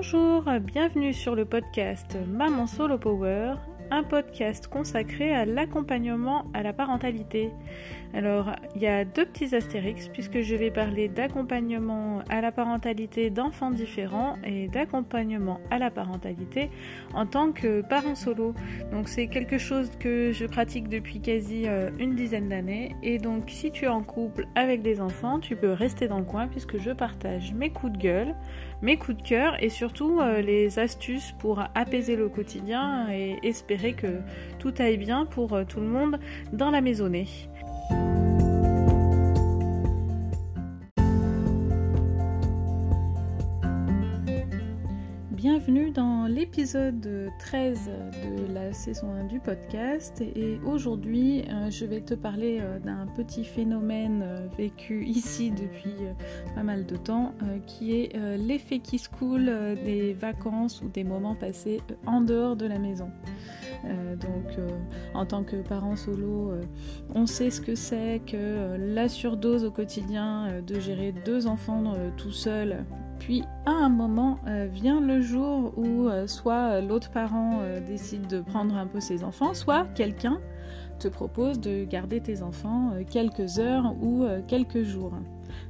Bonjour, bienvenue sur le podcast Maman Solo Power, un podcast consacré à l'accompagnement à la parentalité. Alors, il y a deux petits astérix puisque je vais parler d'accompagnement à la parentalité d'enfants différents et d'accompagnement à la parentalité en tant que parent solo. Donc, c'est quelque chose que je pratique depuis quasi euh, une dizaine d'années. Et donc, si tu es en couple avec des enfants, tu peux rester dans le coin puisque je partage mes coups de gueule, mes coups de cœur et surtout euh, les astuces pour apaiser le quotidien et espérer que tout aille bien pour euh, tout le monde dans la maisonnée. Bienvenue dans l'épisode 13 de la saison 1 du podcast et aujourd'hui euh, je vais te parler euh, d'un petit phénomène euh, vécu ici depuis pas mal de temps qui est l'effet qui se coule des vacances ou des moments passés en dehors de la maison. donc en tant que parent solo, on sait ce que c'est que la surdose au quotidien de gérer deux enfants tout seul puis à un moment euh, vient le jour où euh, soit euh, l'autre parent décide de prendre un peu ses enfants, soit quelqu'un te propose de garder tes enfants quelques heures ou quelques jours.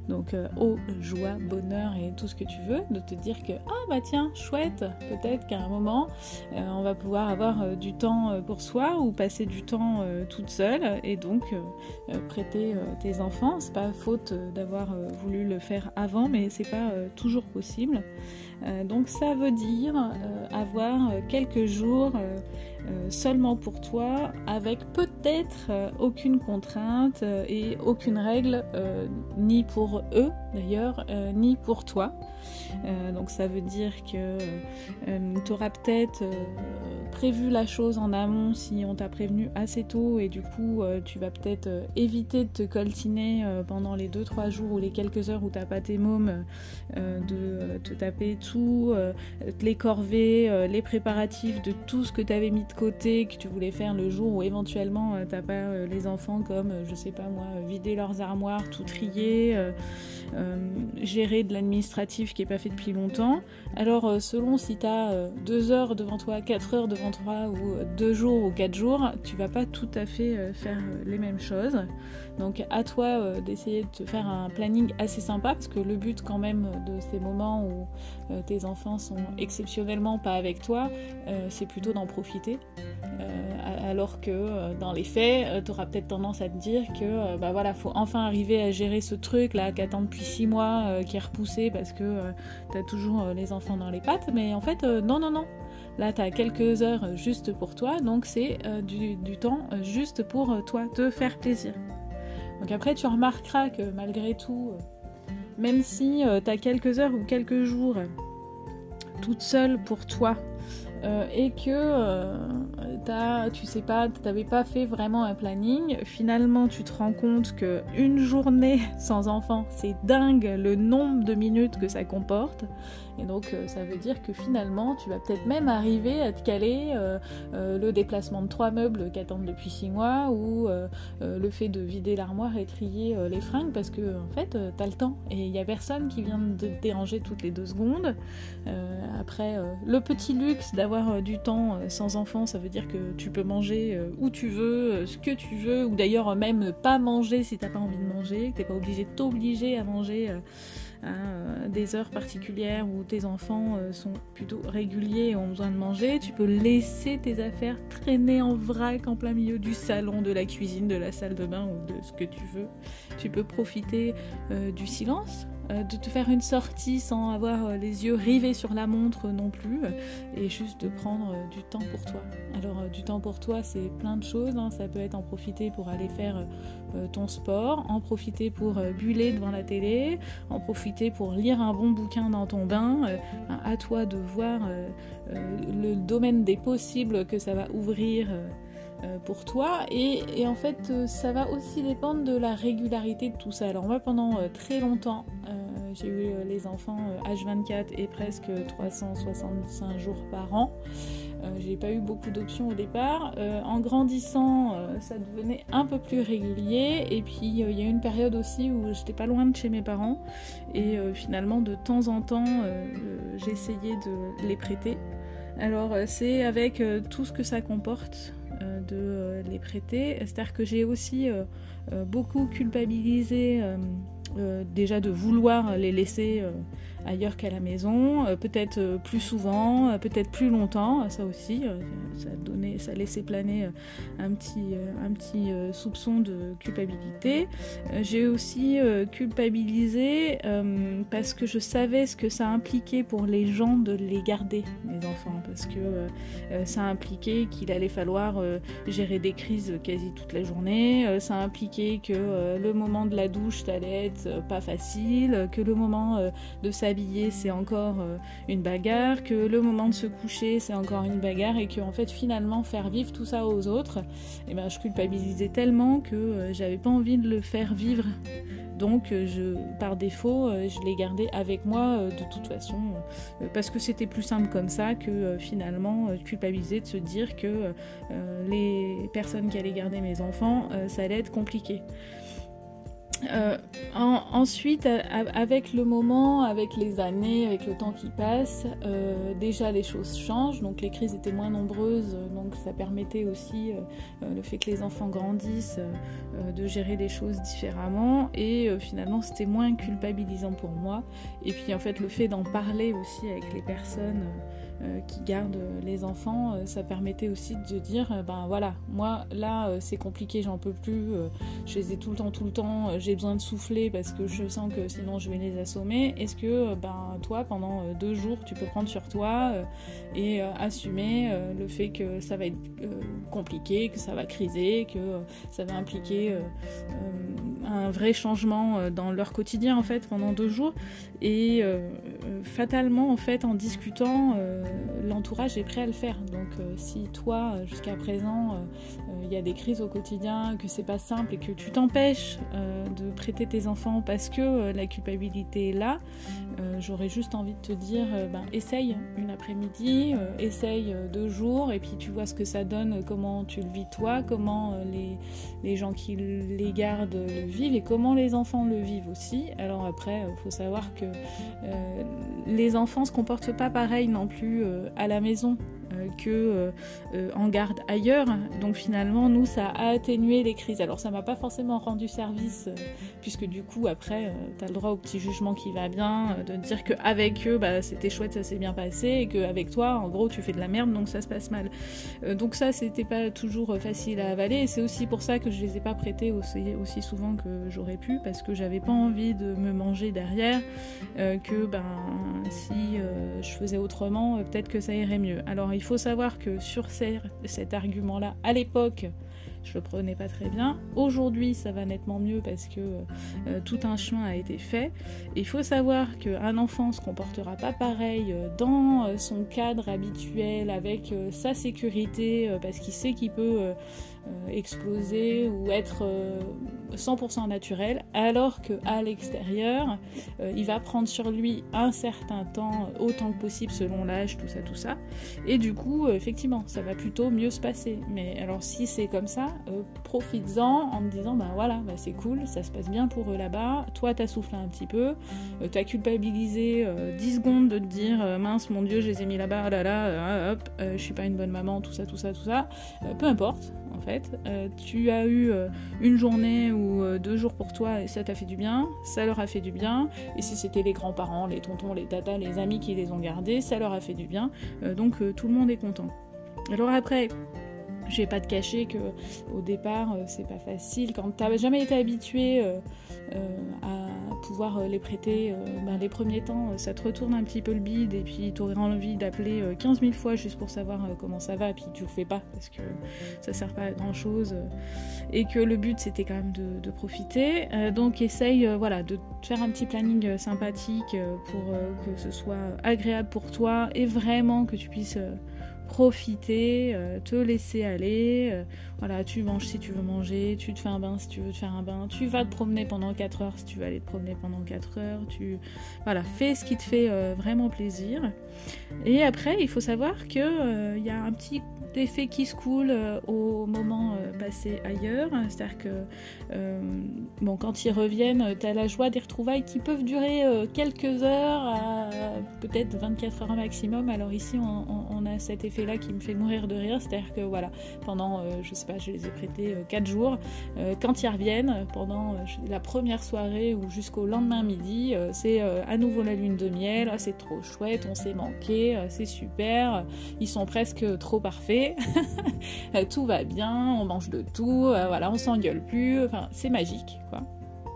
Donc, euh, eau, joie, bonheur et tout ce que tu veux, de te dire que, ah bah tiens, chouette, peut-être qu'à un moment, euh, on va pouvoir avoir euh, du temps pour soi ou passer du temps toute seule et donc prêter tes enfants. C'est pas faute d'avoir voulu le faire avant, mais c'est pas toujours possible. donc, ça veut dire avoir quelques jours seulement pour toi, avec peut-être aucune contrainte et aucune règle, ni pour eux d'ailleurs, euh, ni pour toi. Euh, donc ça veut dire que euh, tu auras peut-être prévu la chose en amont si on t'a prévenu assez tôt et du coup tu vas peut-être éviter de te coltiner pendant les 2-3 jours ou les quelques heures où t'as pas tes mômes de te taper tout, les corvées, les préparatifs de tout ce que tu avais mis de que tu voulais faire le jour où éventuellement t'as pas les enfants comme je sais pas moi vider leurs armoires, tout trier, euh, gérer de l'administratif qui n'est pas fait depuis longtemps. Alors euh, selon si tu as 2 heures devant toi, 4 heures devant toi ou 2 jours ou 4 jours, tu vas pas tout à fait euh, faire les mêmes choses. Donc à toi d'essayer de te faire un planning assez sympa parce que le but quand même de ces moments où tes enfants sont exceptionnellement pas avec toi, c'est plutôt d'en profiter. alors que dans les faits, tu auras peut-être tendance à te dire que bah voilà, faut enfin arriver à gérer ce truc là qu'attend depuis six mois euh, qui est repoussé parce que euh, tu as toujours euh, les enfants dans les pattes. Mais en fait, non, non, non. Là, tu as quelques heures juste pour toi, donc c'est du, temps juste pour toi, te faire plaisir. Donc après, tu remarqueras que malgré tout, même si tu as quelques heures ou quelques jours toute seule pour toi, et que tu sais pas, t'avais pas fait vraiment un planning. Finalement, tu te rends compte que une journée sans enfant, c'est dingue le nombre de minutes que ça comporte. Et donc euh, ça veut dire que finalement tu vas peut-être même arriver à te caler euh, euh, le déplacement de trois meubles qui attendent depuis six mois ou le fait de vider l'armoire et trier les fringues parce que en fait t'as le temps et il n'y a personne qui vient de te déranger toutes les deux secondes. après le petit luxe d'avoir du temps sans enfant, ça veut dire que tu peux manger où tu veux, ce que tu veux, ou d'ailleurs même pas manger si t'as pas envie de manger, que t'es pas obligé de t'obliger à manger à des heures particulières où tes enfants euh, sont plutôt réguliers et ont besoin de manger, tu peux laisser tes affaires traîner en vrac en plein milieu du salon, de la cuisine, de la salle de bain ou de ce que tu veux. Tu peux profiter euh, du silence euh, de te faire une sortie sans avoir euh, les yeux rivés sur la montre non plus, et juste de prendre euh, du temps pour toi. Alors du temps pour toi, c'est plein de choses. Hein. Ça peut être en profiter pour aller faire ton sport, en profiter pour buller devant la télé, en profiter pour lire un bon bouquin dans ton bain. à toi de voir le domaine des possibles que ça va ouvrir. Pour toi et, en fait ça va aussi dépendre de la régularité de tout ça alors moi pendant très longtemps j'ai eu les enfants H24 et presque 365 jours par an. j'ai pas eu beaucoup d'options au départ. en grandissant, ça devenait un peu plus régulier. Et puis il y a une période aussi où j'étais pas loin de chez mes parents. Et finalement, de temps en temps, j'essayais de les prêter. Alors c'est avec tout ce que ça comporte de les prêter. C'est-à-dire que j'ai aussi beaucoup culpabilisé déjà de vouloir les laisser ailleurs qu'à la maison, euh, peut-être euh, plus souvent, euh, peut-être plus longtemps, ça aussi, ça, donnait, ça laissait planer un petit, un petit soupçon de culpabilité. J'ai aussi culpabilisé parce que je savais ce que ça impliquait pour les gens de les garder, mes enfants, parce que ça impliquait qu'il allait falloir gérer des crises quasi toute la journée, ça impliquait que le moment de la douche, ça allait être pas facile, que le moment de sa c'est encore euh, une bagarre, que le moment de se coucher c'est encore une bagarre et que fait finalement faire vivre tout ça aux autres, et eh ben je culpabilisais tellement que euh, j'avais pas envie de le faire vivre. Donc euh, je, par défaut, je l'ai gardé avec moi de toute façon parce que c'était plus simple comme ça que finalement culpabiliser de se dire que les personnes qui allaient garder mes enfants, ça allait être compliqué. Euh, ensuite, avec le moment, avec les années, avec le temps qui passe, euh, déjà les choses changent. Donc les crises étaient moins nombreuses, donc ça permettait aussi euh, le fait que les enfants grandissent de gérer les choses différemment. Et finalement, c'était moins culpabilisant pour moi. Et puis en fait, le fait d'en parler aussi avec les personnes euh, qui gardent les enfants, euh, ça permettait aussi de dire euh, ben voilà, moi là c'est compliqué, j'en peux plus, je les ai tout le temps, tout le temps, j'ai besoin de souffler parce que je sens que sinon je vais les assommer. Est-ce que ben toi pendant deux jours tu peux prendre sur toi et assumer le fait que ça va être compliqué, que ça va criser, que ça va impliquer un vrai changement dans leur quotidien en fait pendant deux jours et fatalement en fait en discutant l'entourage est prêt à le faire. Donc euh, si toi, euh, jusqu'à présent, euh, il y a des crises au quotidien, que c'est pas simple et que tu t'empêches de prêter tes enfants parce que la culpabilité est là, j'aurais juste envie de te dire, ben, essaye une après-midi, essaye deux jours et puis tu vois ce que ça donne, comment tu le vis toi, comment les, les gens qui les gardent le et comment les enfants le vivent aussi. Alors après, il faut savoir que les enfants se comportent pas pareil non plus euh, à la maison euh, que euh, en garde ailleurs. Donc finalement, nous, ça a atténué les crises. Alors ça m'a pas forcément rendu service, puisque du coup, après, tu as le droit au petit jugement qui va bien, de dire qu'avec eux, bah, c'était chouette, ça s'est bien passé, et qu'avec toi, en gros, tu fais de la merde, donc ça se passe mal. donc ça, c'était pas toujours facile à avaler, c'est aussi pour ça que je les ai pas prêtés aussi, aussi souvent que j'aurais pu, parce que j'avais pas envie de me manger derrière, que ben, si je faisais autrement, peut-être que ça irait mieux. Alors il faut savoir que sur cet argument-là, à l'époque, je le prenais pas très bien. Aujourd'hui, ça va nettement mieux parce que euh, tout un chemin a été fait. il faut savoir qu'un enfant se comportera pas pareil euh, dans euh, son cadre habituel, avec sa sécurité, parce qu'il sait qu'il peut exploser ou être 100% naturel, alors qu'à l'extérieur, euh, il va prendre sur lui un certain temps, euh, autant que possible selon l'âge, tout ça, tout ça. Et du coup, euh, effectivement, ça va plutôt mieux se passer. Mais alors, si c'est comme ça, profites-en en me disant, ben voilà, bah, c'est cool, ça se passe bien pour eux là-bas. Toi, t'as soufflé un petit peu, t'as culpabilisé 10 secondes de te dire, mince, mon Dieu, je les ai mis là-bas, oh là là, hop, je suis pas une bonne maman, tout ça, tout ça, tout ça. peu importe, en fait. tu as eu une journée ou euh, deux jours pour toi et ça t'a fait du bien, ça leur a fait du bien. Et si c'était les grands-parents, les tontons, les tatas, les amis qui les ont gardés, ça leur a fait du bien. Euh, donc euh, tout le monde est content. Alors après, je vais pas te cacher que au départ c'est pas facile quand t'as jamais été habitué à pouvoir euh, les prêter euh, ben, les premiers temps, euh, ça te retourne un petit peu le bide et puis tu aurais envie d'appeler 15 000 fois juste pour savoir comment ça va, puis tu le fais pas parce que ça sert pas à grand chose et que le but c'était quand même de, profiter. donc essaye voilà, de faire un petit planning sympathique pour que ce soit agréable pour toi et vraiment que tu puisses profiter, te laisser aller. voilà, tu manges si tu veux manger, tu te fais un bain si tu veux te faire un bain, tu vas te promener pendant 4 heures si tu veux aller te promener pendant 4 heures, tu voilà, fais ce qui te fait vraiment plaisir. Et après, il faut savoir que il y a un petit effet qui se coule au moment passé ailleurs, c'est-à-dire que bon, quand ils reviennent, tu as la joie des retrouvailles qui peuvent durer quelques heures peut-être 24 heures maximum. Alors ici, on, a cet effet-là qui me fait mourir de rire, c'est-à-dire que voilà, pendant, je sais pas, je les ai prêtés 4 jours, quand ils reviennent, pendant la première soirée ou jusqu'au lendemain midi, c'est à nouveau la lune de miel, ah, c'est trop chouette, on s'est manqué, c'est super, ils sont presque trop parfaits, tout va bien, on mange de tout, voilà, on s'engueule plus, enfin, c'est magique, quoi.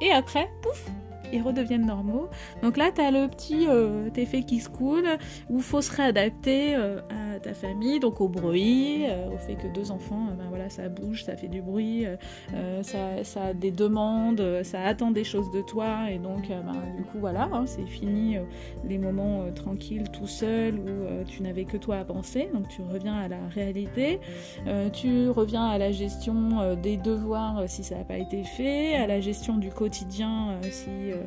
Et après, pouf, ils redeviennent normaux. Donc là, tu as le petit euh, effet qui se coule, où il faut se réadapter euh, à ta famille, donc au bruit, euh, au fait que deux enfants, ben voilà, ça bouge, ça fait du bruit, ça, a des demandes, ça attend des choses de toi, et donc ben, du coup voilà, hein, c'est fini les moments tranquilles tout seul où tu n'avais que toi à penser, donc tu reviens à la réalité, tu reviens à la gestion des devoirs si ça n'a pas été fait, à la gestion du quotidien si euh,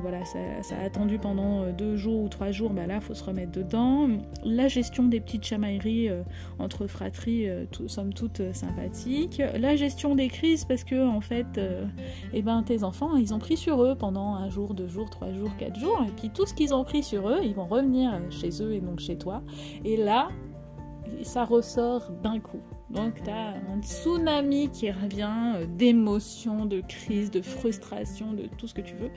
voilà, ça, a attendu pendant euh, deux jours ou trois jours, bah là, faut se remettre dedans. La gestion des petites chamailleries euh, entre fratries, tout, somme toute sympathique. La gestion des crises, parce que en fait, eh ben, tes enfants, ils ont pris sur eux pendant un jour, deux jours, trois jours, quatre jours, et puis tout ce qu'ils ont pris sur eux, ils vont revenir chez eux et donc chez toi. Et là, ça ressort d'un coup. Donc tu as un tsunami qui revient euh, d'émotions, de crises, de frustration, de tout ce que tu veux.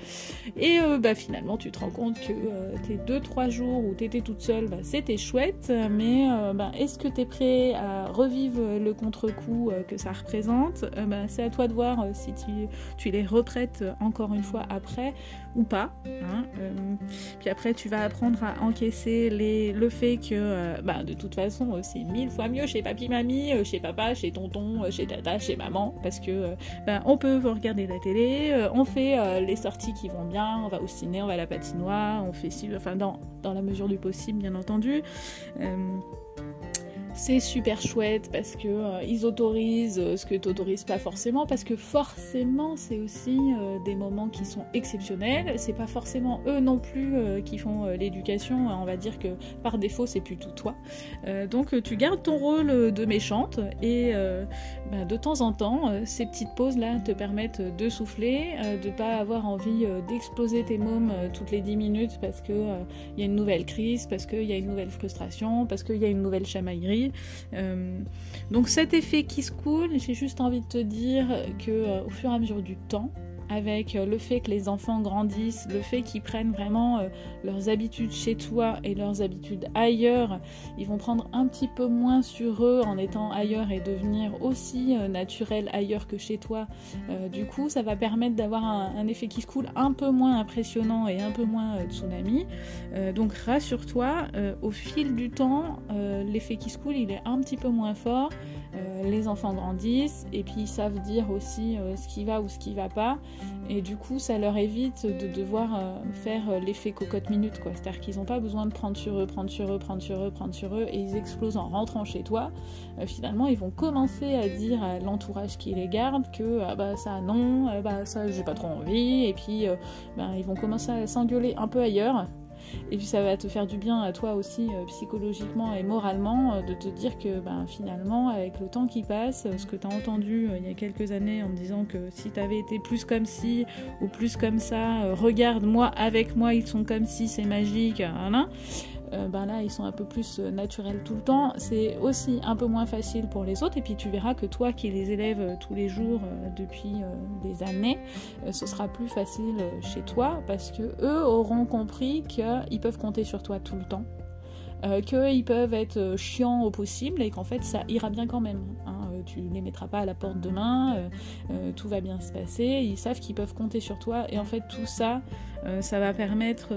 Et euh, bah, finalement tu te rends compte que euh, tes 2-3 jours où tu étais toute seule, bah, c'était chouette, mais bah, est-ce que tu es prêt à revivre le contre-coup que ça représente? Bah, C'est à toi de voir si tu, tu, les reprêtes encore une fois après ou pas. Hein, puis après tu vas apprendre à encaisser les, le fait que bah, de toute façon c'est mille fois mieux chez papy euh, chez papa, chez tonton, euh, chez tata, chez maman, parce que euh, ben, on peut regarder la télé, on fait les sorties qui vont bien, on va au ciné, on va à la patinoire, on fait enfin dans, dans la mesure du possible bien entendu c'est super chouette parce que euh, ils autorisent euh, ce que tu n'autorises pas forcément parce que forcément c'est aussi euh, des moments qui sont exceptionnels. C'est pas forcément eux non plus qui font l'éducation on va dire que par défaut c'est plutôt toi. Donc tu gardes ton rôle de méchante et bah, de temps en temps ces petites pauses là te permettent de souffler de pas avoir envie d'exploser tes mômes toutes les 10 minutes parce que il y a une nouvelle crise parce qu'il y a une nouvelle frustration parce qu'il y a une nouvelle chamaillerie euh, donc cet effet qui se coule, j'ai juste envie de te dire que euh, au fur et à mesure du temps, avec euh, le fait que les enfants grandissent, le fait qu'ils prennent vraiment euh, leurs habitudes chez toi et leurs habitudes ailleurs, ils vont prendre un petit peu moins sur eux en étant ailleurs et devenir aussi euh, naturels ailleurs que chez toi. du coup, ça va permettre d'avoir un, effet qui se coule un peu moins impressionnant et un peu moins tsunami. donc rassure-toi, au fil du temps, l'effet qui se coule, il est un petit peu moins fort. les enfants grandissent et puis ils savent dire aussi ce qui va ou ce qui va pas et du coup, ça leur évite de devoir euh, faire euh, l'effet cocotte minute, quoi. C'est-à-dire qu'ils n'ont pas besoin de prendre sur eux, prendre sur eux, prendre sur eux, prendre sur eux, et ils explosent en rentrant chez toi. Euh, finalement, ils vont commencer à dire à l'entourage qui les garde que ah bah ça non, bah ça j'ai pas trop envie, et puis bah, ils vont commencer à s'engueuler un peu ailleurs et puis ça va te faire du bien à toi aussi euh, psychologiquement et moralement euh, de te dire que ben, finalement, avec le temps qui passe, ce que tu as entendu euh, il y a quelques années en me disant que si tu avais été plus comme ci ou plus comme ça, regarde moi avec moi, ils sont comme si, c'est magique, hein, euh, ben là ils sont un peu plus euh, naturels tout le temps, c'est aussi un peu moins facile pour les autres et puis tu verras que toi qui les élèves euh, tous les jours depuis des années, ce sera plus facile chez toi parce que eux auront compris qu'ils peuvent compter sur toi tout le temps. qu'ils peuvent être chiants au possible et qu'en fait ça ira bien quand même. Hein tu ne les mettras pas à la porte demain, euh, euh, tout va bien se passer, ils savent qu'ils peuvent compter sur toi et en fait tout ça, euh, ça va permettre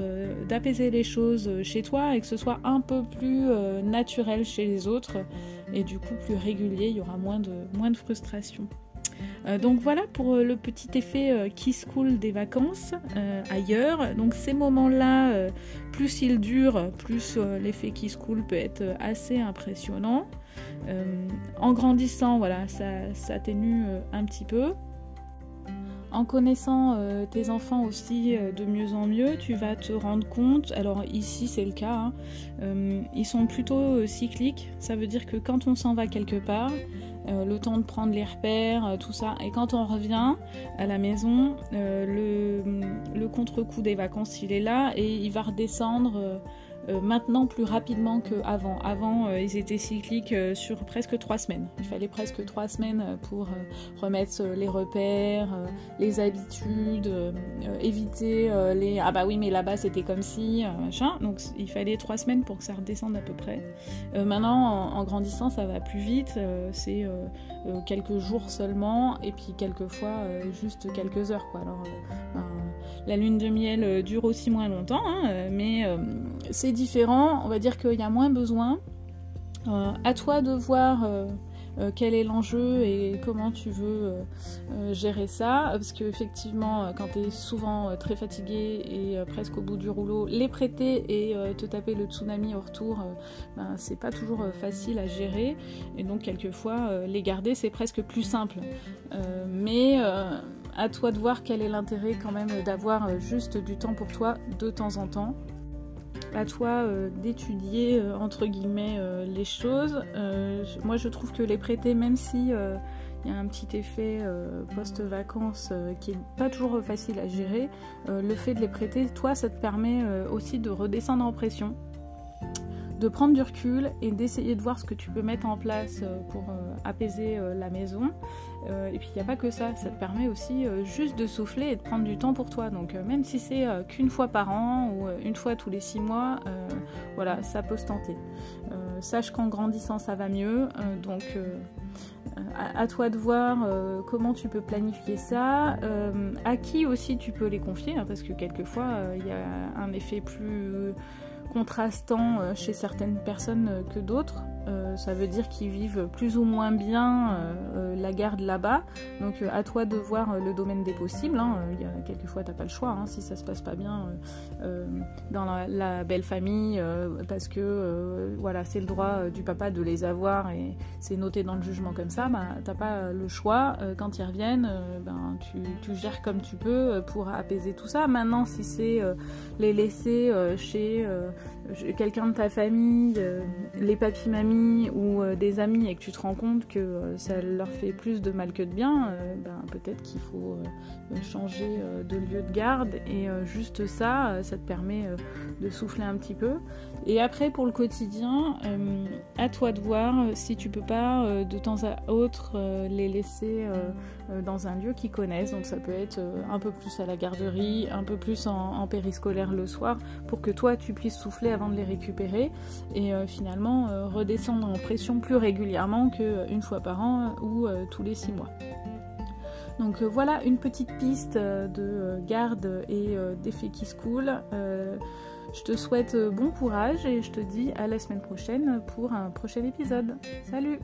d'apaiser les choses chez toi et que ce soit un peu plus naturel chez les autres et du coup plus régulier, il y aura moins de, moins de frustration. donc voilà pour le petit effet qui school des vacances ailleurs. Donc ces moments-là, plus ils durent, plus l'effet qui school peut être assez impressionnant. En grandissant, voilà, ça s'atténue un petit peu. En connaissant euh, tes enfants aussi euh, de mieux en mieux, tu vas te rendre compte, alors ici c'est le cas, hein, euh, ils sont plutôt cycliques, ça veut dire que quand on s'en va quelque part, le temps de prendre les repères, tout ça, et quand on revient à la maison, le, le contre-coup des vacances il est là et il va redescendre euh, maintenant plus rapidement qu'avant. Avant, euh, ils étaient cycliques euh, sur presque trois semaines. Il fallait presque trois semaines pour remettre les repères, les habitudes, éviter les ah bah oui mais là-bas c'était comme si machin. Donc il fallait trois semaines pour que ça redescende à peu près. maintenant, en, grandissant, ça va plus vite. c'est quelques jours seulement et puis quelquefois juste quelques heures quoi. Alors ben, la lune de miel dure aussi moins longtemps, hein, mais c'est différent, on va dire qu'il y a moins besoin. Euh, à toi de voir euh, euh, quel est l'enjeu et comment tu veux gérer ça. Parce qu'effectivement, quand tu es souvent très fatigué et presque au bout du rouleau, les prêter et te taper le tsunami au retour, ben, c'est pas toujours facile à gérer. Et donc, quelquefois, les garder, c'est presque plus simple. mais à toi de voir quel est l'intérêt quand même d'avoir juste du temps pour toi de temps en temps à toi euh, d'étudier euh, entre guillemets euh, les choses. moi je trouve que les prêter, même si il y a un petit effet post-vacances qui est pas toujours facile à gérer, le fait de les prêter, toi ça te permet aussi de redescendre en pression de prendre du recul et d'essayer de voir ce que tu peux mettre en place euh, pour euh, apaiser euh, la maison. et puis il n'y a pas que ça, ça te permet aussi juste de souffler et de prendre du temps pour toi. Donc même si c'est qu'une fois par an ou une fois tous les six mois, voilà, ça peut se tenter. sache qu'en grandissant ça va mieux, donc à, toi de voir comment tu peux planifier ça, à qui aussi tu peux les confier, hein, parce que quelquefois il y a un effet plus contrastant euh, chez certaines personnes euh, que d'autres. Euh, ça veut dire qu'ils vivent plus ou moins bien la garde là-bas. Donc à toi de voir le domaine des possibles. Hein. Y a, quelquefois t'as pas le choix hein, si ça se passe pas bien dans la, belle famille parce que voilà c'est le droit du papa de les avoir et c'est noté dans le jugement comme ça. Bah, t'as pas le choix. quand ils reviennent, ben, tu, gères comme tu peux pour apaiser tout ça. Maintenant si c'est les laisser chez quelqu'un de ta famille, les papis mamies ou euh, des amis et que tu te rends compte que euh, ça leur fait plus de mal que de bien, euh, ben, peut-être qu'il faut changer de lieu de garde et juste ça, ça te permet de souffler un petit peu. Et après pour le quotidien, à toi de voir si tu peux pas de temps à autre les laisser dans un lieu qu'ils connaissent. Donc ça peut être un peu plus à la garderie, un peu plus en périscolaire le soir pour que toi tu puisses souffler avant de les récupérer et euh, finalement euh, redescendre en pression plus régulièrement qu'une fois par an ou euh, tous les six mois. Donc voilà une petite piste de garde et d'effet qui se coule. je te souhaite bon courage et je te dis à la semaine prochaine pour un prochain épisode. Salut